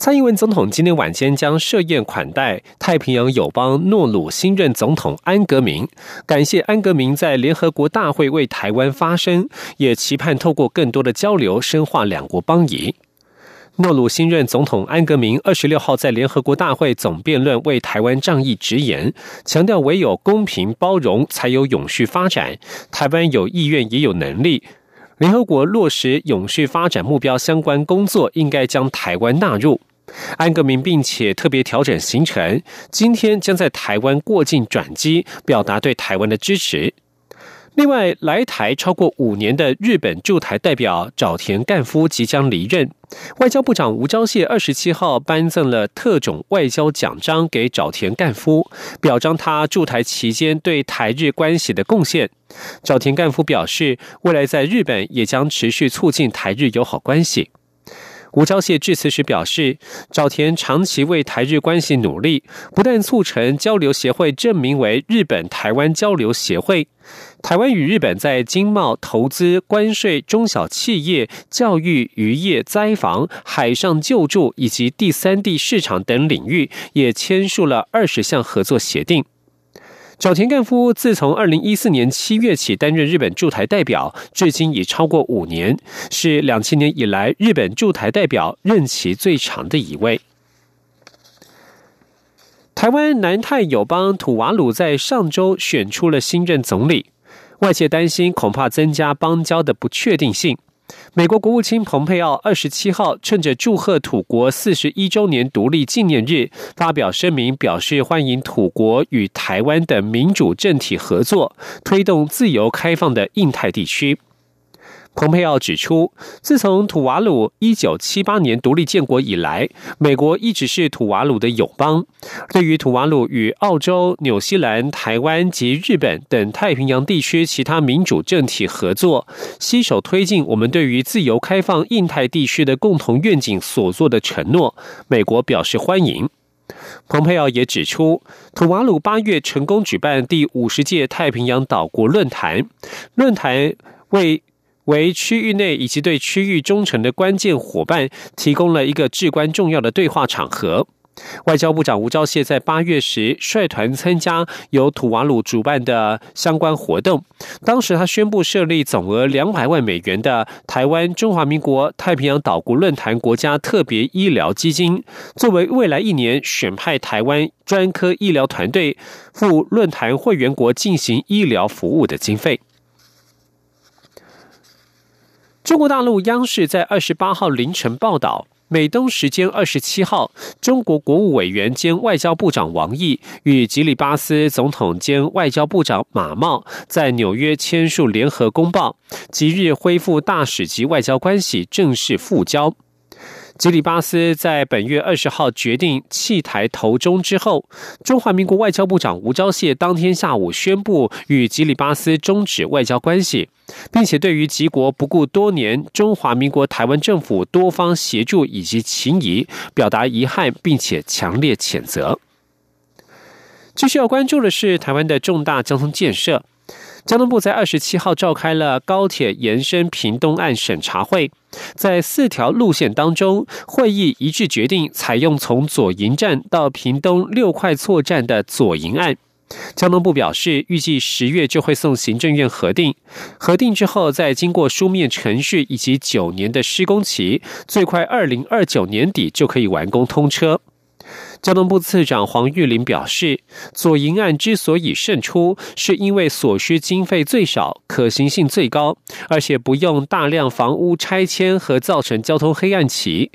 蔡英文总统今天晚间将设宴款待太平洋友邦诺鲁新任总统安格明，感谢安格明在联合国大会为台湾发声，也期盼透过更多的交流深化两国邦谊。诺鲁新任总统安格明二十六号在联合国大会总辩论为台湾仗义直言，强调唯有公平包容才有永续发展，台湾有意愿也有能力。联合国落实永续发展目标相关工作，应该将台湾纳入。安格明并且特别调整行程，今天将在台湾过境转机，表达对台湾的支持。另外，来台超过五年的日本驻台代表沼田干夫即将离任，外交部长吴钊燮二十七号颁赠了特种外交奖章给沼田干夫，表彰他驻台期间对台日关系的贡献。沼田干夫表示，未来在日本也将持续促进台日友好关系。吴钊燮致辞时表示，早田长期为台日关系努力，不但促成交流协会证明为日本台湾交流协会，台湾与日本在经贸、投资、关税、中小企业、教育、渔业、灾防、海上救助以及第三地市场等领域，也签署了二十项合作协定。沼田干夫自从二零一四年七月起担任日本驻台代表，至今已超过五年，是两千年以来日本驻台代表任期最长的一位。台湾南太友邦土瓦鲁在上周选出了新任总理，外界担心恐怕增加邦交的不确定性。美国国务卿蓬佩奥二十七号趁着祝贺土国四十一周年独立纪念日，发表声明，表示欢迎土国与台湾等民主政体合作，推动自由开放的印太地区。蓬佩奥指出，自从土瓦鲁一九七八年独立建国以来，美国一直是土瓦鲁的友邦。对于土瓦鲁与澳洲、纽西兰、台湾及日本等太平洋地区其他民主政体合作，携手推进我们对于自由开放印太地区的共同愿景所做的承诺，美国表示欢迎。蓬佩奥也指出，土瓦鲁八月成功举办第五十届太平洋岛国论坛，论坛为。为区域内以及对区域忠诚的关键伙伴提供了一个至关重要的对话场合。外交部长吴钊燮在八月时率团参加由土瓦鲁主办的相关活动，当时他宣布设立总额两百万美元的台湾中华民国太平洋岛国论坛国家特别医疗基金，作为未来一年选派台湾专科医疗团队赴论坛会员国进行医疗服务的经费。中国大陆央视在二十八号凌晨报道，美东时间二十七号，中国国务委员兼外交部长王毅与吉利巴斯总统兼外交部长马茂在纽约签署联合公报，即日恢复大使级外交关系，正式复交。吉里巴斯在本月二十号决定弃台投中之后，中华民国外交部长吴钊燮当天下午宣布与吉里巴斯终止外交关系，并且对于吉国不顾多年中华民国台湾政府多方协助以及情谊表达遗憾，并且强烈谴责。继续要关注的是台湾的重大交通建设。交通部在二十七号召开了高铁延伸屏东案审查会，在四条路线当中，会议一致决定采用从左营站到屏东六块厝站的左营案。交通部表示，预计十月就会送行政院核定，核定之后再经过书面程序以及九年的施工期，最快二零二九年底就可以完工通车。交通部次长黄玉玲表示，左营案之所以胜出，是因为所需经费最少，可行性最高，而且不用大量房屋拆迁和造成交通黑暗期。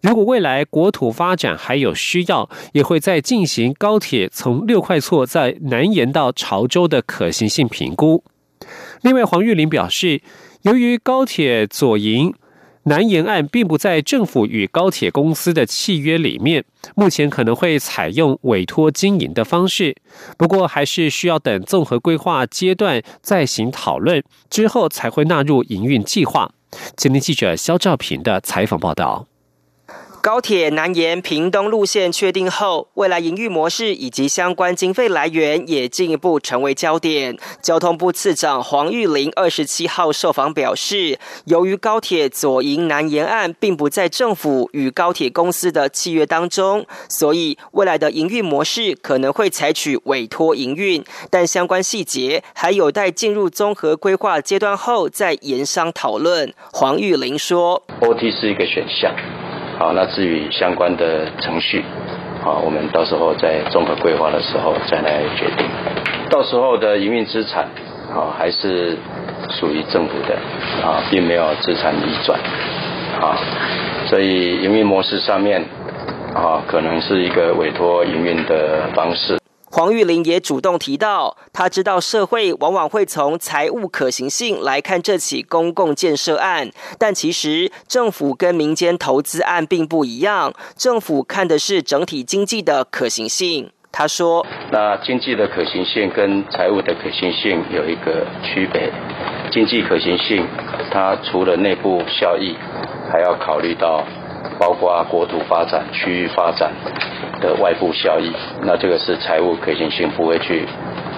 如果未来国土发展还有需要，也会再进行高铁从六块厝在南延到潮州的可行性评估。另外，黄玉玲表示，由于高铁左营。南延案并不在政府与高铁公司的契约里面，目前可能会采用委托经营的方式，不过还是需要等综合规划阶段再行讨论之后，才会纳入营运计划。今天记者肖兆平的采访报道。高铁南延屏东路线确定后，未来营运模式以及相关经费来源也进一步成为焦点。交通部次长黄玉玲二十七号受访表示，由于高铁左营南延案并不在政府与高铁公司的契约当中，所以未来的营运模式可能会采取委托营运，但相关细节还有待进入综合规划阶段后再研商讨论。黄玉玲说：“OT 是一个选项。”好，那至于相关的程序，好，我们到时候在综合规划的时候再来决定。到时候的营运资产，好，还是属于政府的，啊，并没有资产移转，啊，所以营运模式上面，啊，可能是一个委托营运的方式。黄玉玲也主动提到，他知道社会往往会从财务可行性来看这起公共建设案，但其实政府跟民间投资案并不一样，政府看的是整体经济的可行性。他说：“那经济的可行性跟财务的可行性有一个区别，经济可行性，它除了内部效益，还要考虑到包括国土发展、区域发展。”的外部效益，那这个是财务可行性不会去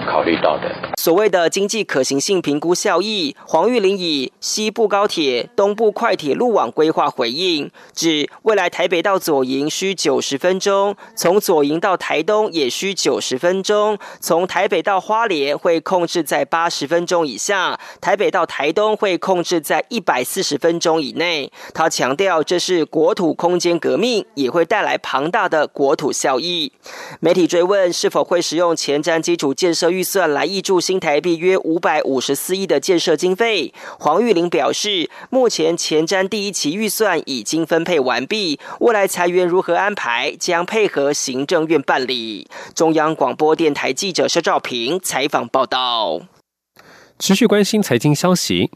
考虑到的。所谓的经济可行性评估效益，黄玉玲以西部高铁、东部快铁路网规划回应，指未来台北到左营需九十分钟，从左营到台东也需九十分钟，从台北到花莲会控制在八十分钟以下，台北到台东会控制在一百四十分钟以内。他强调，这是国土空间革命，也会带来庞大的国土效益。媒体追问是否会使用前瞻基础建设预算来挹注新。台币约五百五十四亿的建设经费，黄玉玲表示，目前前瞻第一期预算已经分配完毕，未来裁员如何安排，将配合行政院办理。中央广播电台记者肖兆平采访报道。持续关心财经消息，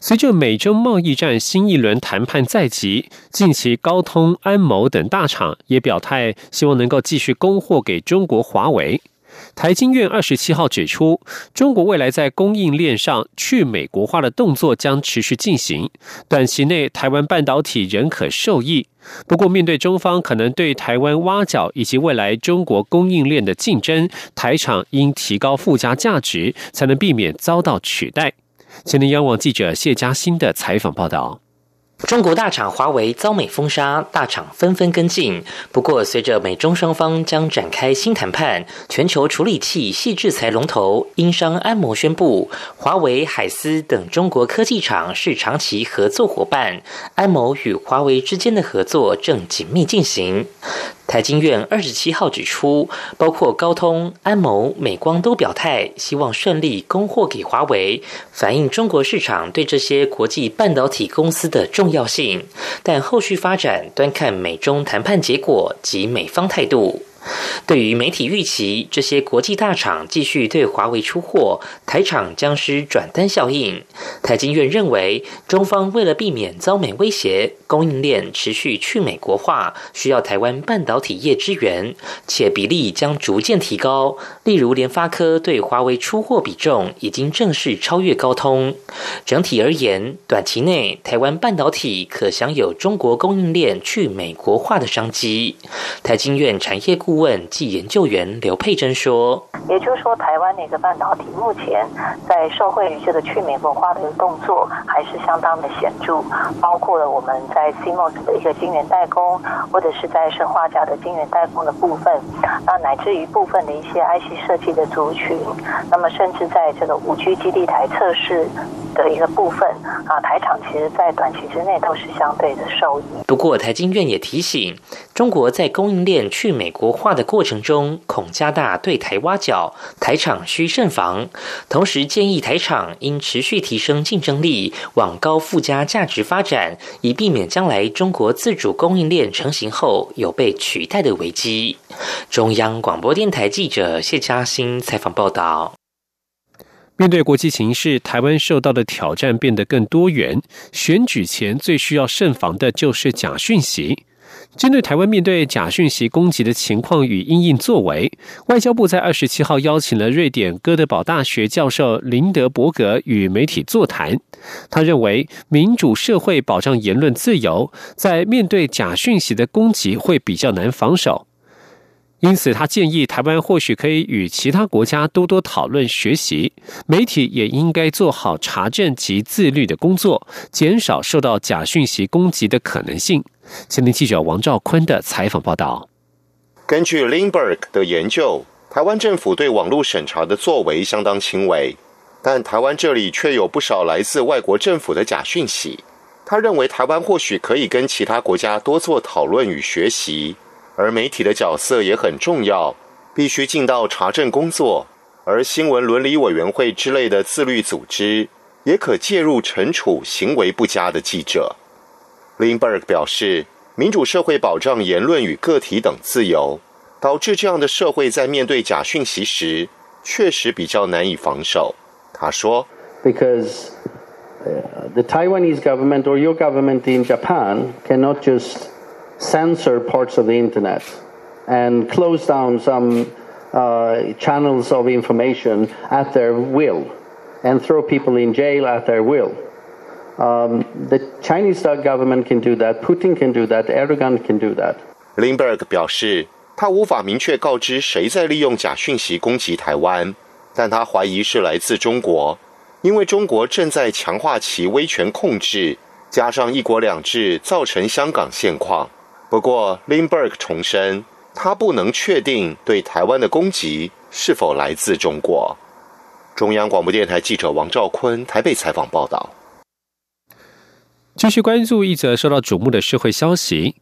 随着美中贸易战新一轮谈判在即，近期高通、安谋等大厂也表态，希望能够继续供货给中国华为。台经院二十七号指出，中国未来在供应链上去美国化的动作将持续进行，短期内台湾半导体仍可受益。不过，面对中方可能对台湾挖角以及未来中国供应链的竞争，台厂应提高附加价值，才能避免遭到取代。前天央网记者谢嘉欣的采访报道。中国大厂华为遭美封杀，大厂纷纷跟进。不过，随着美中双方将展开新谈判，全球处理器系制裁龙头英商安谋宣布，华为、海思等中国科技厂是长期合作伙伴，安谋与华为之间的合作正紧密进行。财经院二十七号指出，包括高通、安谋、美光都表态，希望顺利供货给华为，反映中国市场对这些国际半导体公司的重要性。但后续发展端看美中谈判结果及美方态度。对于媒体预期这些国际大厂继续对华为出货，台厂将失转单效应。台经院认为，中方为了避免遭美威胁，供应链持续去美国化，需要台湾半导体业支援，且比例将逐渐提高。例如，联发科对华为出货比重已经正式超越高通。整体而言，短期内台湾半导体可享有中国供应链去美国化的商机。台经院产业顾问暨研究员刘佩珍说：“也就是说，台湾的一个半导体目前在受惠于这个去美国化的一个动作，还是相当的显著。包括了我们在 CMOS 的一个晶圆代工，或者是在生化家的晶圆代工的部分，那乃至于部分的一些 IC 设计的族群，那么甚至在这个五 G 基地台测试。”的一个部分啊，台厂其实在短期之内都是相对的受益。不过，台经院也提醒，中国在供应链去美国化的过程中，恐加大对台挖角，台厂需慎防。同时，建议台厂应持续提升竞争力，往高附加价值发展，以避免将来中国自主供应链成型后有被取代的危机。中央广播电台记者谢嘉欣采访报道。面对国际形势，台湾受到的挑战变得更多元。选举前最需要慎防的就是假讯息。针对台湾面对假讯息攻击的情况与应应作为，外交部在二十七号邀请了瑞典哥德堡大学教授林德伯格与媒体座谈。他认为，民主社会保障言论自由，在面对假讯息的攻击会比较难防守。因此，他建议台湾或许可以与其他国家多多讨论学习，媒体也应该做好查证及自律的工作，减少受到假讯息攻击的可能性。前天记者王兆坤的采访报道。根据 Lindberg 的研究，台湾政府对网络审查的作为相当轻微，但台湾这里却有不少来自外国政府的假讯息。他认为台湾或许可以跟其他国家多做讨论与学习。而媒体的角色也很重要，必须尽到查证工作。而新闻伦理委员会之类的自律组织，也可介入惩处行为不佳的记者。Lindbergh 表示，民主社会保障言论与个体等自由，导致这样的社会在面对假讯息时，确实比较难以防守。他说：“Because the Taiwanese government or your government in Japan cannot just.” censor parts of the internet and close down some uh, channels of information at their will and throw people in jail at their will. Um, the Chinese government can do that, Putin can do that, Erdogan can do that. Lindberg 表示，他无法明确告知谁在利用假讯息攻击台湾，但他怀疑是来自中国，因为中国正在强化其威权控制，加上一国两制造成香港现况。不过，Lindberg 重申，他不能确定对台湾的攻击是否来自中国。中央广播电台记者王兆坤台北采访报道。继续关注一则受到瞩目的社会消息。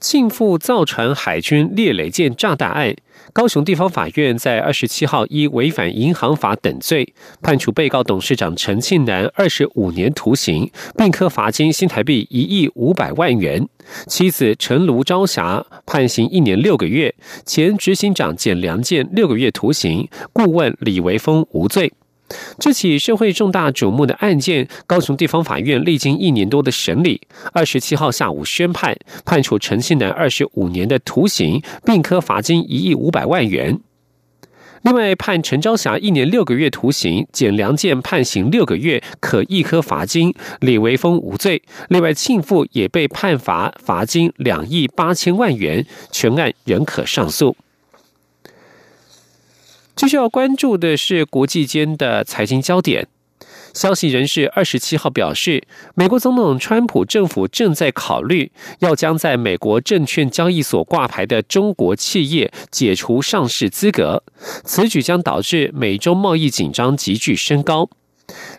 庆富造船海军猎雷舰炸弹案，高雄地方法院在二十七号依违反银行法等罪，判处被告董事长陈庆南二十五年徒刑，并科罚金新台币一亿五百万元；妻子陈卢朝霞判刑一年六个月，前执行长简良健六个月徒刑，顾问李维峰无罪。这起社会重大瞩目的案件，高雄地方法院历经一年多的审理，二十七号下午宣判，判处陈庆南二十五年的徒刑，并科罚金一亿五百万元。另外，判陈昭霞一年六个月徒刑，减梁健判刑六个月，可一科罚金。李维峰无罪。另外，庆父也被判罚罚金两亿八千万元，全案仍可上诉。继续要关注的是国际间的财经焦点。消息人士二十七号表示，美国总统川普政府正在考虑要将在美国证券交易所挂牌的中国企业解除上市资格，此举将导致美中贸易紧张急剧升高。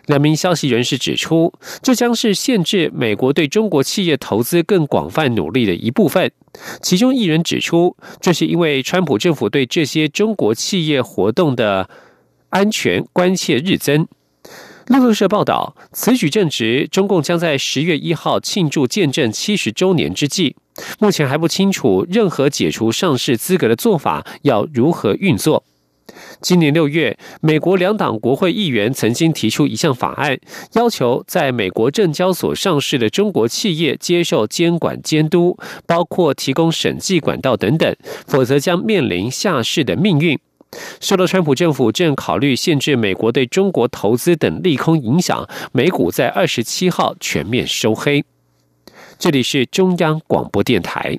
两名消息人士指出，这将是限制美国对中国企业投资更广泛努力的一部分。其中一人指出，这是因为川普政府对这些中国企业活动的安全关切日增。路透社报道，此举正值中共将在十月一号庆祝建政七十周年之际，目前还不清楚任何解除上市资格的做法要如何运作。今年六月，美国两党国会议员曾经提出一项法案，要求在美国证交所上市的中国企业接受监管监督，包括提供审计管道等等，否则将面临下市的命运。受到川普政府正考虑限制美国对中国投资等利空影响，美股在二十七号全面收黑。这里是中央广播电台。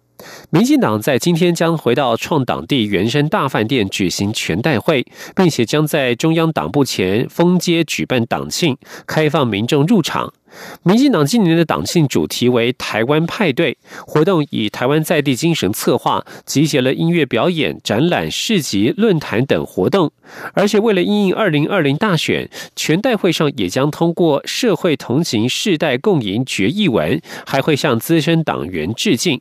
民进党在今天将回到创党地原生大饭店举行全代会，并且将在中央党部前封街举办党庆，开放民众入场。民进党今年的党庆主题为“台湾派对”，活动以台湾在地精神策划，集结了音乐表演、展览、市集、论坛等活动。而且为了应应二零二零大选，全代会上也将通过社会同行世代共赢决议文，还会向资深党员致敬。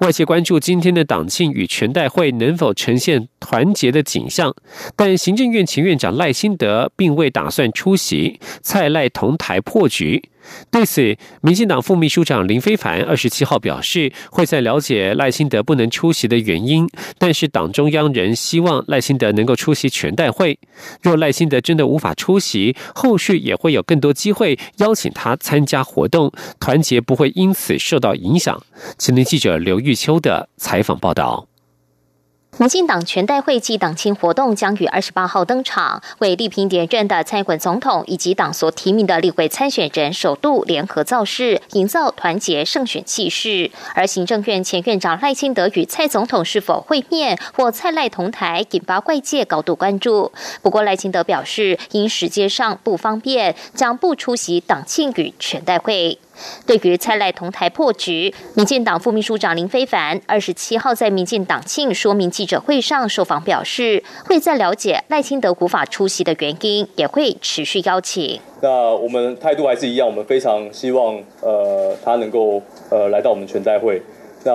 外界关注今天的党庆与全代会能否呈现团结的景象，但行政院前院长赖清德并未打算出席，蔡赖同台破局。对此，民进党副秘书长林非凡二十七号表示，会在了解赖清德不能出席的原因，但是党中央仍希望赖清德能够出席全代会。若赖清德真的无法出席，后续也会有更多机会邀请他参加活动，团结不会因此受到影响。青年记者刘玉秋的采访报道。民进党全代会暨党庆活动将于二十八号登场，为力拼连任的蔡滚总统以及党所提名的立委参选人首度联合造势，营造团结胜选气势。而行政院前院长赖清德与蔡总统是否会面或蔡赖同台，引发外界高度关注。不过赖清德表示，因时间上不方便，将不出席党庆与全代会。对于蔡赖同台破局，民进党副秘书长林非凡二十七号在民进党庆说明记者会上受访表示，会在了解赖清德无法出席的原因，也会持续邀请。那我们态度还是一样，我们非常希望呃他能够呃来到我们全代会。那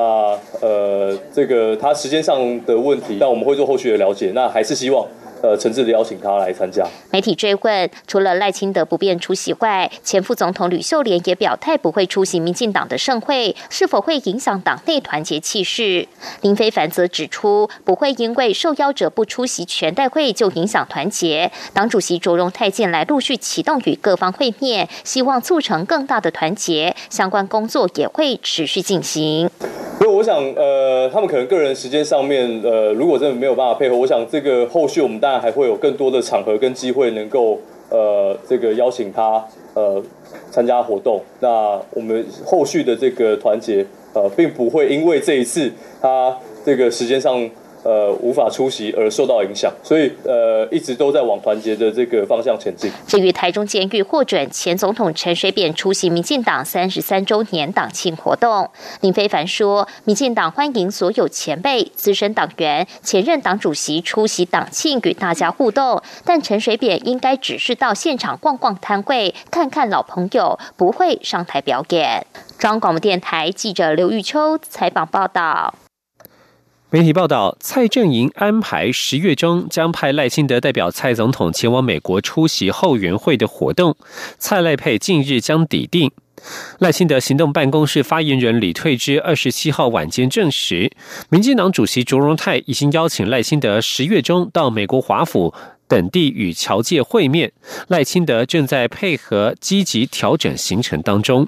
呃这个他时间上的问题，那我们会做后续的了解。那还是希望。呃，诚挚的邀请他来参加。媒体追问，除了赖清德不便出席外，前副总统吕秀莲也表态不会出席民进党的盛会，是否会影响党内团结气势？林非凡则指出，不会因为受邀者不出席全代会就影响团结。党主席卓荣泰近来陆续启动与各方会面，希望促成更大的团结，相关工作也会持续进行。所以我想，呃，他们可能个人时间上面，呃，如果真的没有办法配合，我想这个后续我们当然还会有更多的场合跟机会，能够呃，这个邀请他呃参加活动。那我们后续的这个团结，呃，并不会因为这一次他这个时间上。呃，无法出席而受到影响，所以呃，一直都在往团结的这个方向前进。至于台中监狱获准前总统陈水扁出席民进党三十三周年党庆活动，林非凡说，民进党欢迎所有前辈、资深党员、前任党主席出席党庆与大家互动，但陈水扁应该只是到现场逛逛摊位，看看老朋友，不会上台表演。中央广播电台记者刘玉秋采访报道。媒体报道，蔡正营安排十月中将派赖清德代表蔡总统前往美国出席后援会的活动。蔡赖配近日将抵定。赖清德行动办公室发言人李退之二十七号晚间证实，民进党主席卓荣泰已经邀请赖清德十月中到美国华府等地与侨界会面。赖清德正在配合积极调整行程当中。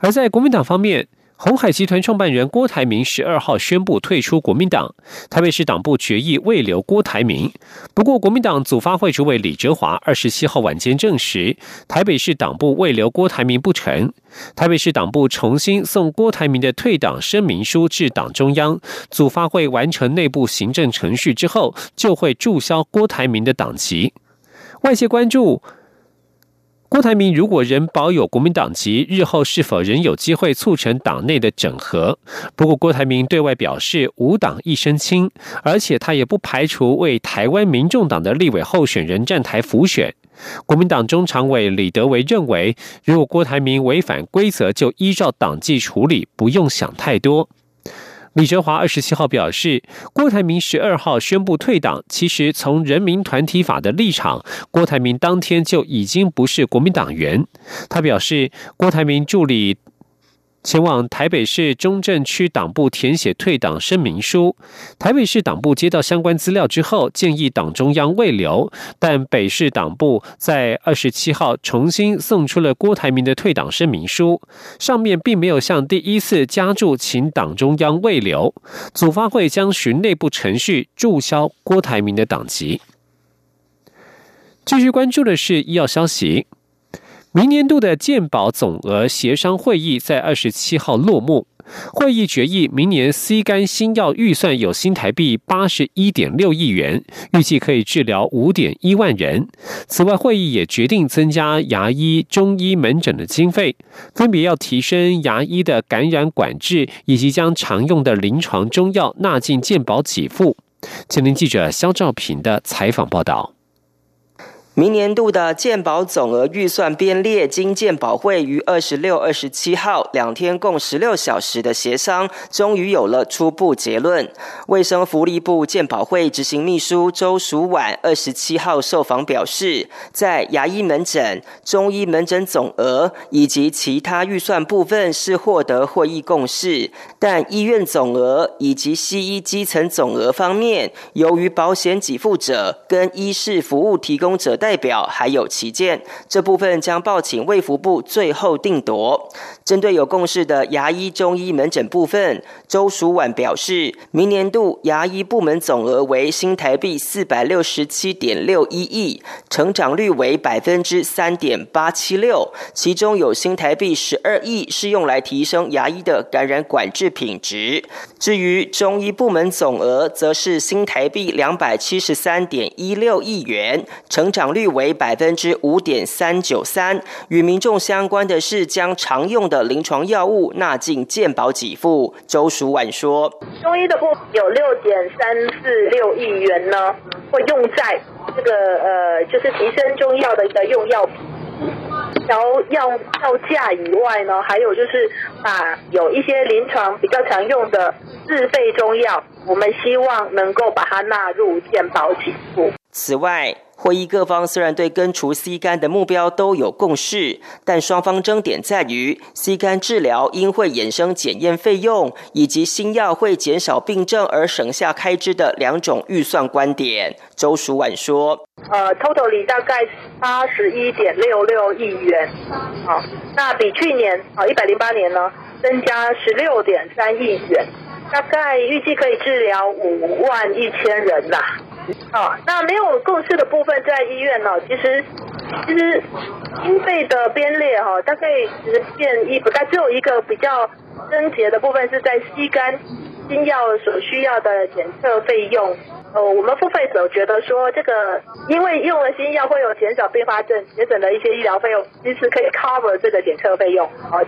而在国民党方面。红海集团创办人郭台铭十二号宣布退出国民党，台北市党部决议未留郭台铭。不过，国民党组发会主委李哲华二十七号晚间证实，台北市党部未留郭台铭不成。台北市党部重新送郭台铭的退党声明书至党中央，组发会完成内部行政程序之后，就会注销郭台铭的党籍。外界关注。郭台铭如果仍保有国民党籍，日后是否仍有机会促成党内的整合？不过，郭台铭对外表示无党一身轻，而且他也不排除为台湾民众党的立委候选人站台辅选。国民党中常委李德维认为，如果郭台铭违反规则，就依照党纪处理，不用想太多。李哲华二十七号表示，郭台铭十二号宣布退党。其实从人民团体法的立场，郭台铭当天就已经不是国民党员。他表示，郭台铭助理。前往台北市中正区党部填写退党声明书，台北市党部接到相关资料之后，建议党中央未留，但北市党部在二十七号重新送出了郭台铭的退党声明书，上面并没有像第一次加注请党中央未留，组发会将循内部程序注销郭台铭的党籍。继续关注的是医药消息。明年度的健保总额协商会议在二十七号落幕。会议决议，明年 C 肝新药预算有新台币八十一点六亿元，预计可以治疗五点一万人。此外，会议也决定增加牙医、中医门诊的经费，分别要提升牙医的感染管制，以及将常用的临床中药纳进健保给付。前年记者肖兆平的采访报道。明年度的健保总额预算编列，经健保会于二十六、二十七号两天共十六小时的协商，终于有了初步结论。卫生福利部健保会执行秘书周淑婉二十七号受访表示，在牙医门诊、中医门诊总额以及其他预算部分是获得会议共识，但医院总额以及西医基层总额方面，由于保险给付者跟医事服务提供者。代代表还有旗舰，这部分将报请卫福部最后定夺。针对有共识的牙医、中医门诊部分，周淑婉表示，明年度牙医部门总额为新台币四百六十七点六一亿，成长率为百分之三点八七六，其中有新台币十二亿是用来提升牙医的感染管制品质。至于中医部门总额，则是新台币两百七十三点一六亿元，成长。率为百分之五点三九三。与民众相关的是，将常用的临床药物纳进健保给付。周淑婉说：“中医的部分有六点三四六亿元呢，会用在这个呃，就是提升中药的一个用药调药药价以外呢，还有就是把有一些临床比较常用的自费中药，我们希望能够把它纳入健保给付。此外。”会议各方虽然对根除 C 肝的目标都有共识，但双方争点在于 C 肝治疗因会衍生检验费用以及新药会减少病症而省下开支的两种预算观点。周淑婉说：“呃，totally 大概八十一点六六亿元，好，那比去年啊一百零八年呢增加十六点三亿元，大概预计可以治疗五万一千人啦。”好，那没有共识的部分在医院呢。其实，其实经费的编列哈，大概只变一，不，但只有一个比较症结的部分是在吸肝新药所需要的检测费用。呃，我们付费者觉得说，这个因为用了新药会有减少并发症、节省了一些医疗费用，其实可以 cover 这个检测费用。好，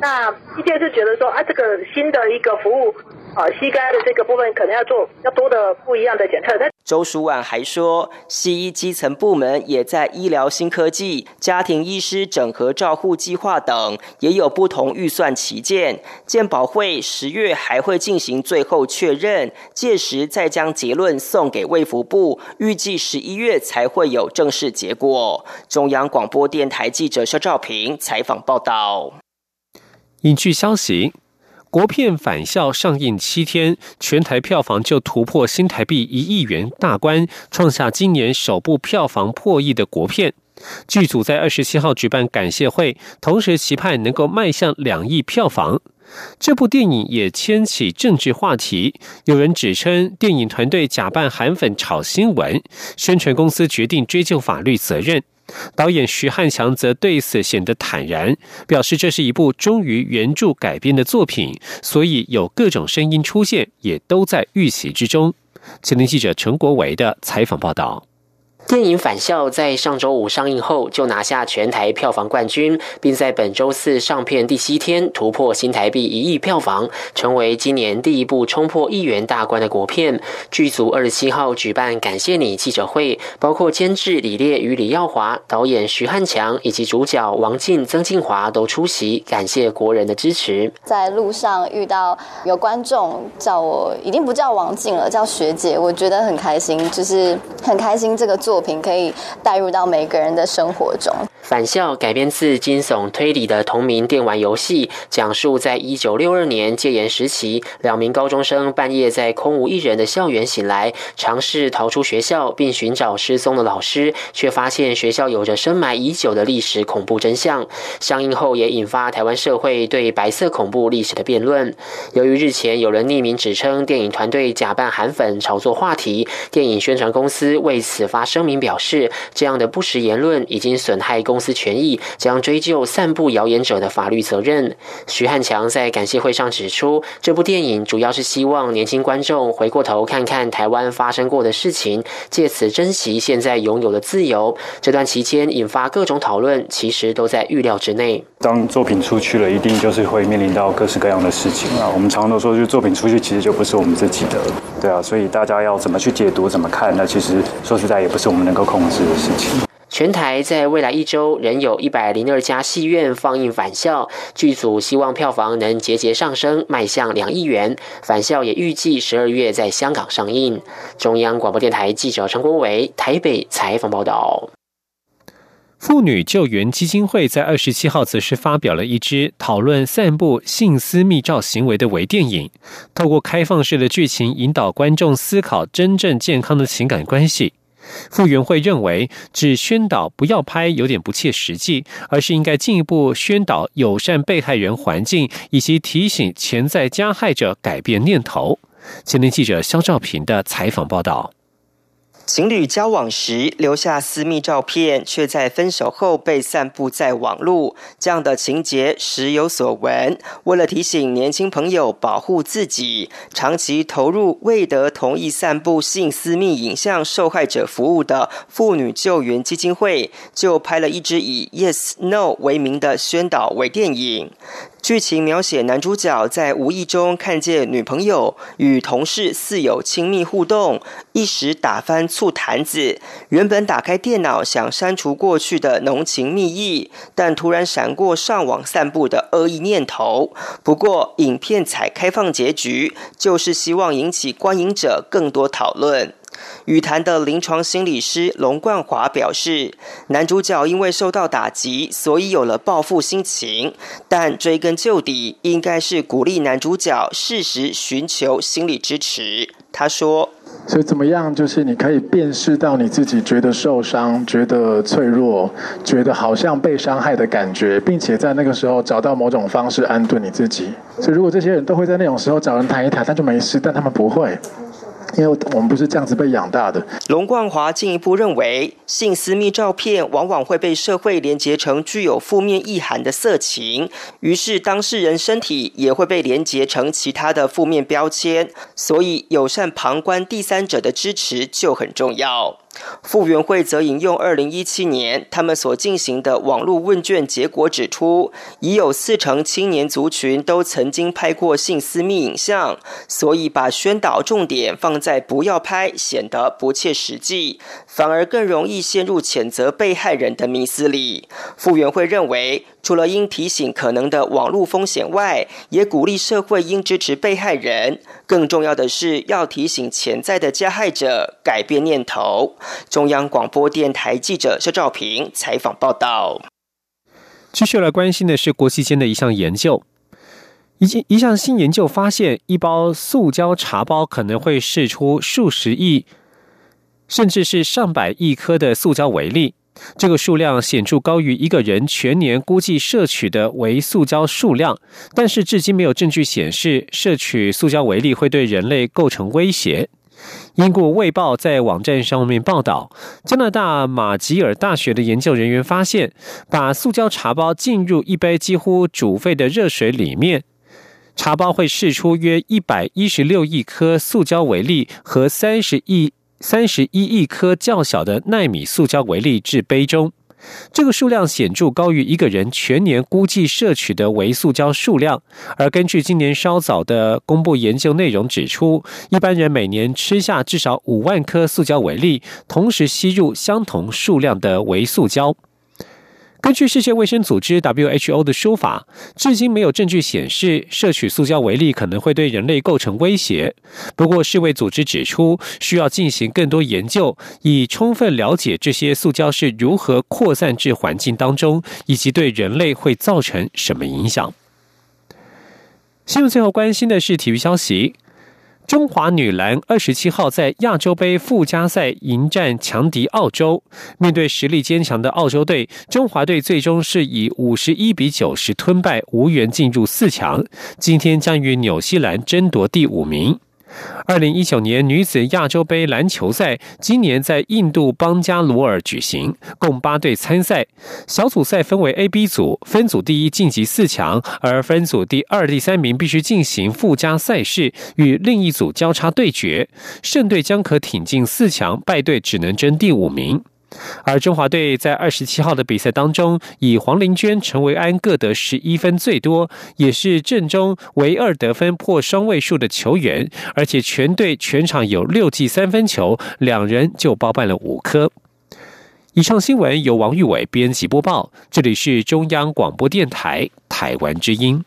那医界是觉得说啊，这个新的一个服务。啊，膝盖的这个部分可能要做要多的不一样的检测。周淑婉还说，西医基层部门也在医疗新科技、家庭医师整合照护计划等也有不同预算旗舰。健保会十月还会进行最后确认，届时再将结论送给卫福部，预计十一月才会有正式结果。中央广播电台记者肖兆平采访报道。引据消息。国片返校上映七天，全台票房就突破新台币一亿元大关，创下今年首部票房破亿的国片。剧组在二十七号举办感谢会，同时期盼能够迈向两亿票房。这部电影也牵起政治话题，有人指称电影团队假扮韩粉炒新闻，宣传公司决定追究法律责任。导演徐汉强则对此显得坦然，表示这是一部忠于原著改编的作品，所以有各种声音出现，也都在预期之中。前天记者陈国维的采访报道。电影《返校》在上周五上映后就拿下全台票房冠军，并在本周四上片第七天突破新台币一亿票房，成为今年第一部冲破亿元大关的国片。剧组二十七号举办感谢你记者会，包括监制李烈与李耀华、导演徐汉强以及主角王静、曾静华都出席，感谢国人的支持。在路上遇到有观众叫我，已经不叫王静了，叫学姐，我觉得很开心，就是很开心这个作。作品可以带入到每个人的生活中。返校改编自惊悚推理的同名电玩游戏，讲述在一九六二年戒严时期，两名高中生半夜在空无一人的校园醒来，尝试逃出学校并寻找失踪的老师，却发现学校有着深埋已久的历史恐怖真相。上映后也引发台湾社会对白色恐怖历史的辩论。由于日前有人匿名指称电影团队假扮韩粉炒作话题，电影宣传公司为此发声明表示，这样的不实言论已经损害公。公司权益，将追究散布谣言者的法律责任。徐汉强在感谢会上指出，这部电影主要是希望年轻观众回过头看看台湾发生过的事情，借此珍惜现在拥有的自由。这段期间引发各种讨论，其实都在预料之内。当作品出去了，一定就是会面临到各式各样的事情啊。我们常常都说，就作品出去，其实就不是我们自己的，对啊。所以大家要怎么去解读、怎么看，那其实说实在，也不是我们能够控制的事情。全台在未来一周仍有一百零二家戏院放映《返校》，剧组希望票房能节节上升，迈向两亿元。《返校》也预计十二月在香港上映。中央广播电台记者陈国伟台北采访报道。妇女救援基金会在二十七号则是发表了一支讨论散布性私密照行为的微电影，透过开放式的剧情引导观众思考真正健康的情感关系。傅园慧认为，只宣导不要拍有点不切实际，而是应该进一步宣导友善被害人环境，以及提醒潜在加害者改变念头。前天记者肖兆平的采访报道。情侣交往时留下私密照片，却在分手后被散布在网络，这样的情节时有所闻。为了提醒年轻朋友保护自己，长期投入未得同意散布性私密影像受害者服务的妇女救援基金会，就拍了一支以 “Yes No” 为名的宣导微电影。剧情描写男主角在无意中看见女朋友与同事似有亲密互动，一时打翻醋坛子。原本打开电脑想删除过去的浓情蜜意，但突然闪过上网散步的恶意念头。不过，影片采开放结局，就是希望引起观影者更多讨论。语坛的临床心理师龙冠华表示，男主角因为受到打击，所以有了报复心情。但追根究底，应该是鼓励男主角适时寻求心理支持。他说：“所以怎么样，就是你可以辨识到你自己觉得受伤、觉得脆弱、觉得好像被伤害的感觉，并且在那个时候找到某种方式安顿你自己。所以，如果这些人都会在那种时候找人谈一谈，那就没事。但他们不会。”因为我们不是这样子被养大的。龙冠华进一步认为，性私密照片往往会被社会连结成具有负面意涵的色情，于是当事人身体也会被连结成其他的负面标签，所以友善旁观第三者的支持就很重要。傅园慧则引用二零一七年他们所进行的网络问卷结果指出，已有四成青年族群都曾经拍过性私密影像，所以把宣导重点放在不要拍，显得不切实际，反而更容易陷入谴责被害人的迷思里。傅园慧认为。除了应提醒可能的网络风险外，也鼓励社会应支持被害人。更重要的是，要提醒潜在的加害者改变念头。中央广播电台记者肖兆平采访报道。继续来关心的是国际间的一项研究，一一项新研究发现，一包塑胶茶包可能会释出数十亿，甚至是上百亿颗的塑胶微粒。这个数量显著高于一个人全年估计摄取的微塑胶数量，但是至今没有证据显示摄取塑胶微粒会对人类构成威胁。英国《卫报》在网站上面报道，加拿大马吉尔大学的研究人员发现，把塑胶茶包浸入一杯几乎煮沸的热水里面，茶包会释出约一百一十六亿颗塑胶微粒和三十亿。三十一亿颗较小的纳米塑胶微粒至杯中，这个数量显著高于一个人全年估计摄取的微塑胶数量。而根据今年稍早的公布研究内容指出，一般人每年吃下至少五万颗塑胶微粒，同时吸入相同数量的微塑胶。根据世界卫生组织 （WHO） 的说法，至今没有证据显示摄取塑胶微粒可能会对人类构成威胁。不过，世卫组织指出，需要进行更多研究，以充分了解这些塑胶是如何扩散至环境当中，以及对人类会造成什么影响。新闻最后关心的是体育消息。中华女篮二十七号在亚洲杯附加赛迎战强敌澳洲，面对实力坚强的澳洲队，中华队最终是以五十一比九十吞败，无缘进入四强。今天将与纽西兰争夺第五名。二零一九年女子亚洲杯篮球赛今年在印度邦加罗尔举行，共八队参赛。小组赛分为 A、B 组，分组第一晋级四强，而分组第二、第三名必须进行附加赛事，与另一组交叉对决。胜队将可挺进四强，败队只能争第五名。而中华队在二十七号的比赛当中，以黄玲娟、陈维安各得十一分最多，也是阵中唯二得分破双位数的球员，而且全队全场有六记三分球，两人就包办了五颗。以上新闻由王玉伟编辑播报，这里是中央广播电台台湾之音。